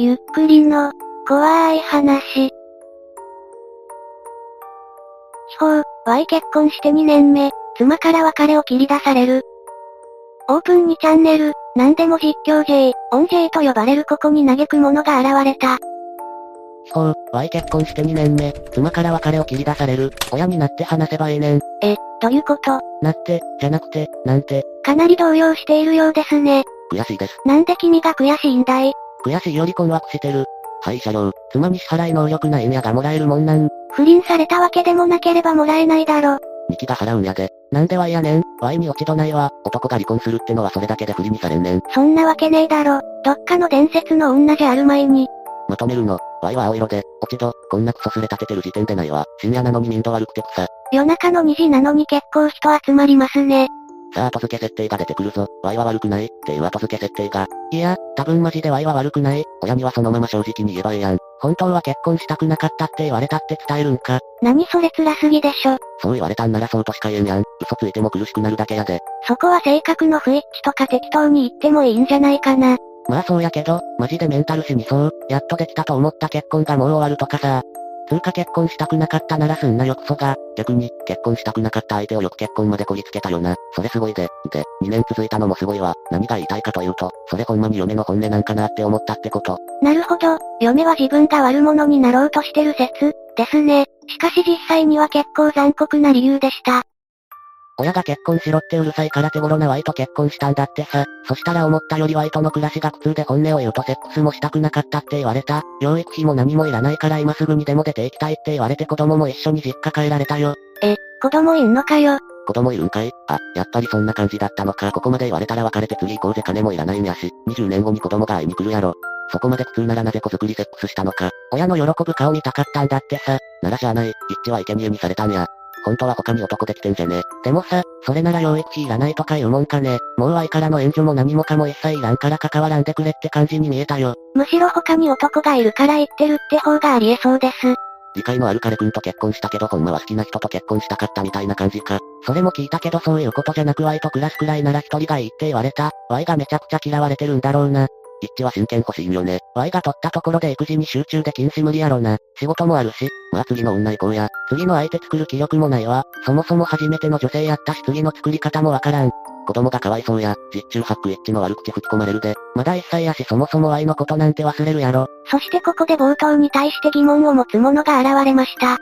ゆっくりの、怖い話。秘宝、Y 結婚して2年目、妻から別れを切り出される。オープンにチャンネル、何でも実況 J、オン J と呼ばれるここに嘆く者が現れた。秘宝、Y 結婚して2年目、妻から別れを切り出される、親になって話せばええねん。え、どういうことなって、じゃなくて、なんて、かなり動揺しているようですね。悔しいです。なんで君が悔しいんだい？悔しいより困惑してる。はい、車両、妻に支払い能力ないんやがもらえるもんなん。不倫されたわけでもなければもらえないだろ。ミキが払うんやで。なんでわいやねん。ワイに落ち度ないわ。男が離婚するってのはそれだけで不利にされんねん。そんなわけねえだろ。どっかの伝説の女じゃあるまいに。まとめるの。ワイは青色で、落ち度、こんなクソすれ立ててる時点でないわ。深夜なのに民度悪くて草。夜中の2時なのに結構人集まりますね。さあ後付け設定が出てくるぞ。ワイは悪くないっていう後付け設定が。いや、多分マジでワイは悪くない。親にはそのまま正直に言えばええやん。本当は結婚したくなかったって言われたって伝えるんか。何それ辛すぎでしょ。そう言われたんならそうとしか言えんやん。嘘ついても苦しくなるだけやで。そこは性格の不一致とか適当に言ってもいいんじゃないかな。まあそうやけど、マジでメンタル死にそう。やっとできたと思った結婚がもう終わるとかさ。つうか結婚したくなかったならすんなよクソが。逆に、結婚したくなかった相手をよく結婚までこぎつけたよな。それすごいで。で、2年続いたのもすごいわ。何が言いたいかというと、それほんまに嫁の本音なんかなって思ったってこと。なるほど、嫁は自分が悪者になろうとしてる説、ですね。しかし実際には結構残酷な理由でした。親が結婚しろってうるさいから手頃なワイと結婚したんだってさ。そしたら思ったよりワイとの暮らしが苦痛で本音を言うとセックスもしたくなかったって言われた。養育費も何もいらないから今すぐにでも出て行きたいって言われて子供も一緒に実家帰られたよ。え、子供いんのかよ。子供いるんかい？あ、やっぱりそんな感じだったのか。ここまで言われたら別れて次行こうぜ金もいらないんやし、20年後に子供が会いに来るやろ。そこまで苦痛ならなぜ子作りセックスしたのか。親の喜ぶ顔見たかったんだってさ。ならしゃあない、一致は生贄にされたんや。本当は他に男できてんじゃね。でもさ、それなら養育費いらないとか言うもんかね。もう愛からの援助も何もかも一切いらんから関わらんでくれって感じに見えたよ。むしろ他に男がいるから言ってるって方がありえそうです。理解のある彼くんと結婚したけどほんまは好きな人と結婚したかったみたいな感じか。それも聞いたけどそういうことじゃなく Y と暮らすくらいなら一人がいいって言われた。Y がめちゃくちゃ嫌われてるんだろうな。一致は真剣欲しいんよね。Y が取ったところで育児に集中できんし無理やろな。仕事もあるし、まあ次の女行こうや。次の相手作る気力もないわ。そもそも初めての女性やったし次の作り方もわからん。子供がかわいそうや、実中八九一致の悪口吹き込まれるで。まだ一歳やしそもそも愛のことなんて忘れるやろ。そしてここで冒頭に対して疑問を持つ者が現れました。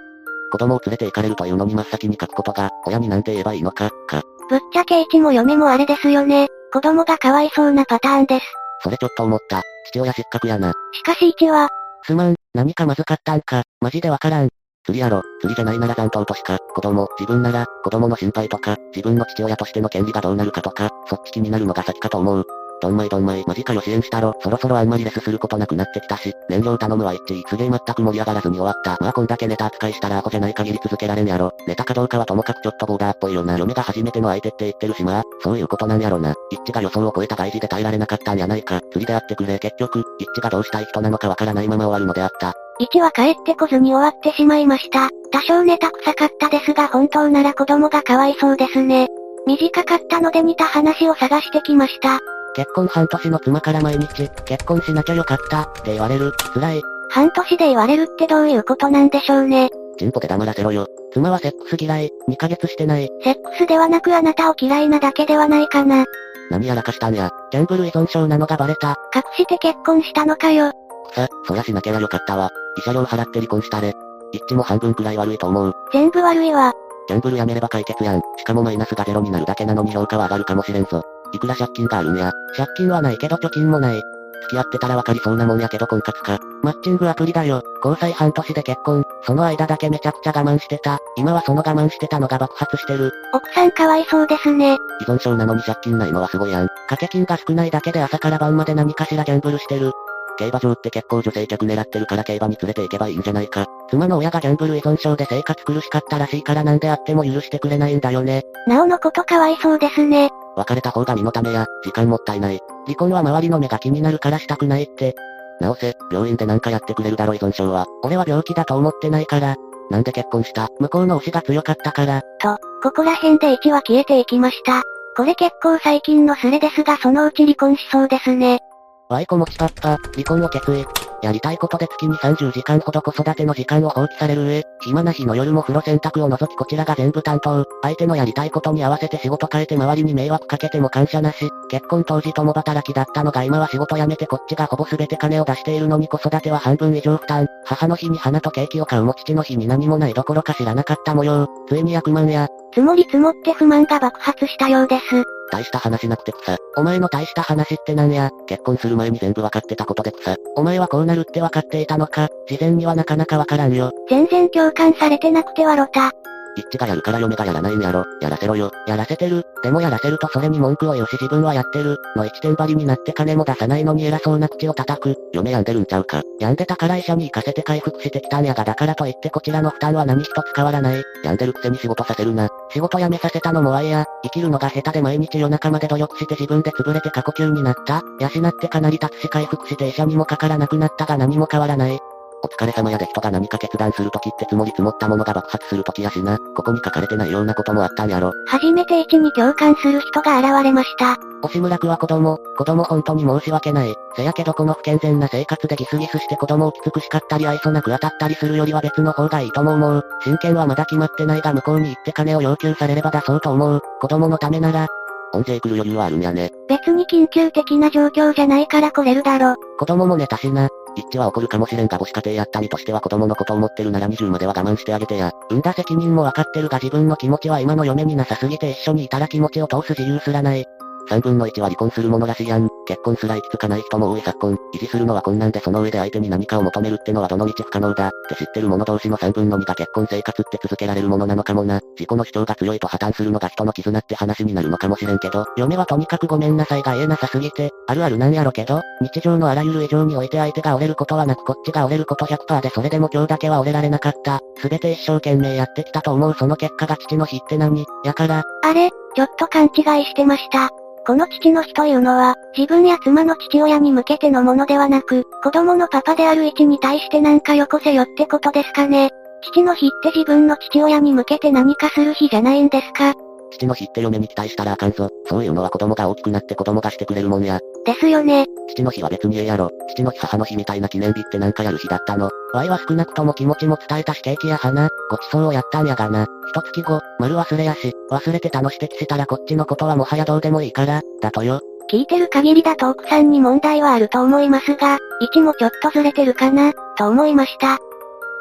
子供を連れて行かれるというのに真っ先に書くことが、親になんて言えばいいのか、か。ぶっちゃけ一も嫁もあれですよね。子供がかわいそうなパターンです。それちょっと思った。父親失格やな。しかし一は、すまん、何かまずかったんか、マジでわからん。釣りやろ、釣りじゃないなら残党としか、子供、自分なら、子供の心配とか、自分の父親としての権利がどうなるかとか、そっち気になるのが先かと思う。どんまいどんまい、マジかよ支援したろ。そろそろあんまりレスすることなくなってきたし、燃料頼むわ一致。すげえ全く盛り上がらずに終わった。まあこんだけネタ扱いしたらアホじゃない限り続けられんやろ。ネタかどうかはともかくちょっとボーダーっぽいよな。嫁が初めての相手って言ってるしまあ、そういうことなんやろな。一致が予想を超えた外事で耐えられなかったんやないか。釣りであってくれ。結局、一致がどうしたい人なのかわからないまま終わるのであった。一は帰ってこずに終わってしまいました。多少ネタ臭かったですが本当なら子供がかわいそうですね。短かったので似た話を探してきました。結婚半年の妻から毎日、結婚しなきゃよかった、って言われる。辛い。半年で言われるってどういうことなんでしょうね。チンポで黙らせろよ。妻はセックス嫌い、2ヶ月してない。セックスではなくあなたを嫌いなだけではないかな。何やらかしたんや。ギャンブル依存症なのがバレた。隠して結婚したのかよ。さ、そりゃしなきゃよかったわ。慰謝料払って離婚したれ。一致も半分くらい悪いと思う。全部悪いわ。ギャンブルやめれば解決やん。しかもマイナスがゼロになるだけなのに評価は上がるかもしれんぞ。いくら借金があるんや。借金はないけど貯金もない。付き合ってたらわかりそうなもんやけど婚活か。マッチングアプリだよ。交際半年で結婚。その間だけめちゃくちゃ我慢してた。今はその我慢してたのが爆発してる。奥さんかわいそうですね。依存症なのに借金ないのはすごいやん。掛け金が少ないだけで朝から晩まで何かしらギャンブルしてる。競馬場って結構女性客狙ってるから競馬に連れて行けばいいんじゃないか。妻の親がギャンブル依存症で生活苦しかったらしいからなんであっても許してくれないんだよね。なおのことかわいそうですね。別れた方が身のためや、時間もったいない。離婚は周りの目が気になるからしたくないって。直せ、病院でなんかやってくれるだろ依存症は。俺は病気だと思ってないから。なんで結婚した？向こうの推しが強かったから。と、ここら辺で1は消えていきました。これ結構最近のスレですがそのうち離婚しそうですね。ワイコ持ちパッパ、離婚を決意。やりたいことで月に30時間ほど子育ての時間を放棄される上、暇な日の夜も風呂洗濯を除きこちらが全部担当。相手のやりたいことに合わせて仕事変えて周りに迷惑かけても感謝なし。結婚当時共働きだったのが今は仕事辞めてこっちがほぼ全て金を出しているのに子育ては半分以上負担。母の日に花とケーキを買うも父の日に何もないどころか知らなかった模様。ついに役満や。積もり積もって不満が爆発したようです。大した話なくて草。お前の大した話ってなんや。結婚する前に全部わかってたことで草。お前はこうなるってわかっていたのか。事前にはなかなかわからんよ。全然共感されてなくてはロタ。一致がやるから嫁がやらないんやろ。やらせろよ。やらせてる。でもやらせるとそれに文句を言うし自分はやってる。の一点張りになって金も出さないのに偉そうな口を叩く。嫁病んでるんちゃうか。病んでたから医者に行かせて回復してきたんやがだからといってこちらの負担は何一つ変わらない。病んでるくせに仕事させるな。仕事辞めさせたのもあいや。生きるのが下手で毎日夜中まで努力して自分で潰れて過呼吸になった。養ってかなり立つし回復して医者にもかからなくなったが何も変わらない。お疲れ様やで人が何か決断するときって積もり積もったものが爆発するときやしな。ここに書かれてないようなこともあったんやろ。初めて一に共感する人が現れました。押村区は子供、子供本当に申し訳ない。せやけどこの不健全な生活でギスギスして子供をきつく叱ったり愛想なく当たったりするよりは別の方がいいとも思う。親権はまだ決まってないが向こうに行って金を要求されれば出そうと思う。子供のためなら、音税来る余裕はあるんやね。別に緊急的な状況じゃないから来れるだろ。子供も寝たしな。一致は起こるかもしれんが母子家庭やった身としては子供のこと思ってるなら20までは我慢してあげてや。産んだ責任もわかってるが自分の気持ちは今の嫁になさすぎて一緒にいたら気持ちを通す自由すらない。3分の1は離婚するものらしいやん。結婚すら行き着かない人も多い昨今。維持するのは困難でその上で相手に何かを求めるってのはどの道不可能だ。って知ってる者同士の3分の2が結婚生活って続けられるものなのかもな。自己の主張が強いと破綻するのが人の絆って話になるのかもしれんけど、嫁はとにかくごめんなさいが言えなさすぎて、あるあるなんやろけど、日常のあらゆる以上において相手が折れることはなくこっちが折れること100%でそれでも今日だけは折れられなかった。すべて一生懸命やってきたと思うその結果が父の日って何？やから。あれ、ちょっと勘違いしてました。この父の日というのは、自分や妻の父親に向けてのものではなく、子供のパパである位置に対してなんかよこせよってことですかね。父の日って自分の父親に向けて何かする日じゃないんですか？父の日って嫁に期待したらあかんぞ。そういうのは子供が大きくなって子供がしてくれるもんや。ですよね。父の日は別にええやろ。父の日母の日みたいな記念日ってなんかやる日だったの。ワイは少なくとも気持ちも伝えたしケーキや花、ごちそうをやったんやがな。一月後、丸忘れやし、忘れてたの指摘したらこっちのことはもはやどうでもいいから、だとよ。聞いてる限りだと奥さんに問題はあると思いますが、位置もちょっとずれてるかな、と思いました。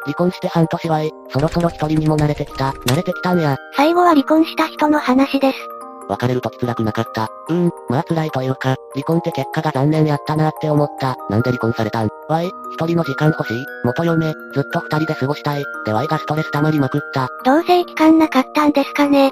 離婚して半年はい、そろそろ一人にも慣れてきた、慣れてきたんや。最後は離婚した人の話です。別れるとき辛くなかった。うーん、まあ辛いというか、離婚って結果が残念やったなって思った。なんで離婚されたん？わい、一人の時間欲しい元嫁、ずっと二人で過ごしたい。でワイがストレス溜まりまくった。同棲期間なかったんですかね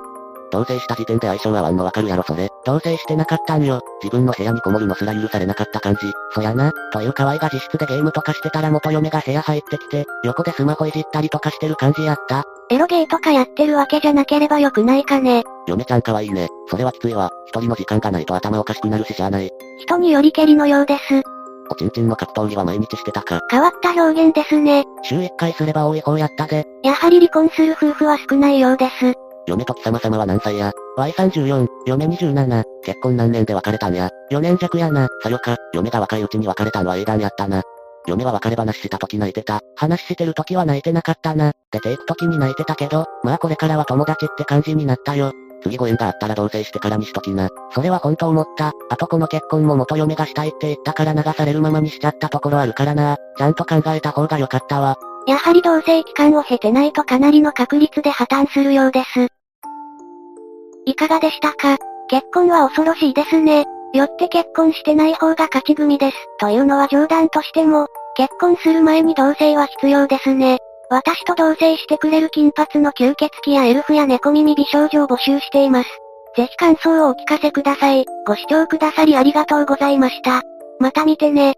同棲した時点で相性合わんのわかるやろそれ。同棲してなかったんよ。自分の部屋にこもるのすら許されなかった感じ。そやな。という河合が自室でゲームとかしてたら元嫁が部屋入ってきて、横でスマホいじったりとかしてる感じやった。エロゲーとかやってるわけじゃなければよくないかね。嫁ちゃん可愛いね。それはきついわ。一人の時間がないと頭おかしくなるししゃあない。人によりけりのようです。おちんちんの格闘技は毎日してたか。変わった表現ですね。週一回すれば多い方やったぜ。やはり離婚する夫婦は少ないようです。嫁と貴様様は何歳や ?Y34、嫁27、結婚何年で別れたんや。4年弱やな。さよか、嫁が若いうちに別れたんは英断やったな。嫁は別れ話した時泣いてた。話してる時は泣いてなかったな。出て行く時に泣いてたけど、まあこれからは友達って感じになったよ。次ご縁があったら同棲してからにしときな。それは本当思った。あとこの結婚も元嫁がしたいって言ったから流されるままにしちゃったところあるからな。ちゃんと考えた方が良かったわ。やはり同棲期間を経てないとかなりの確率で破綻するようです。いかがでしたか？結婚は恐ろしいですね。よって結婚してない方が勝ち組です。というのは冗談としても、結婚する前に同棲は必要ですね。私と同棲してくれる金髪の吸血鬼やエルフや猫耳美少女を募集しています。ぜひ感想をお聞かせください。ご視聴くださりありがとうございました。また見てね。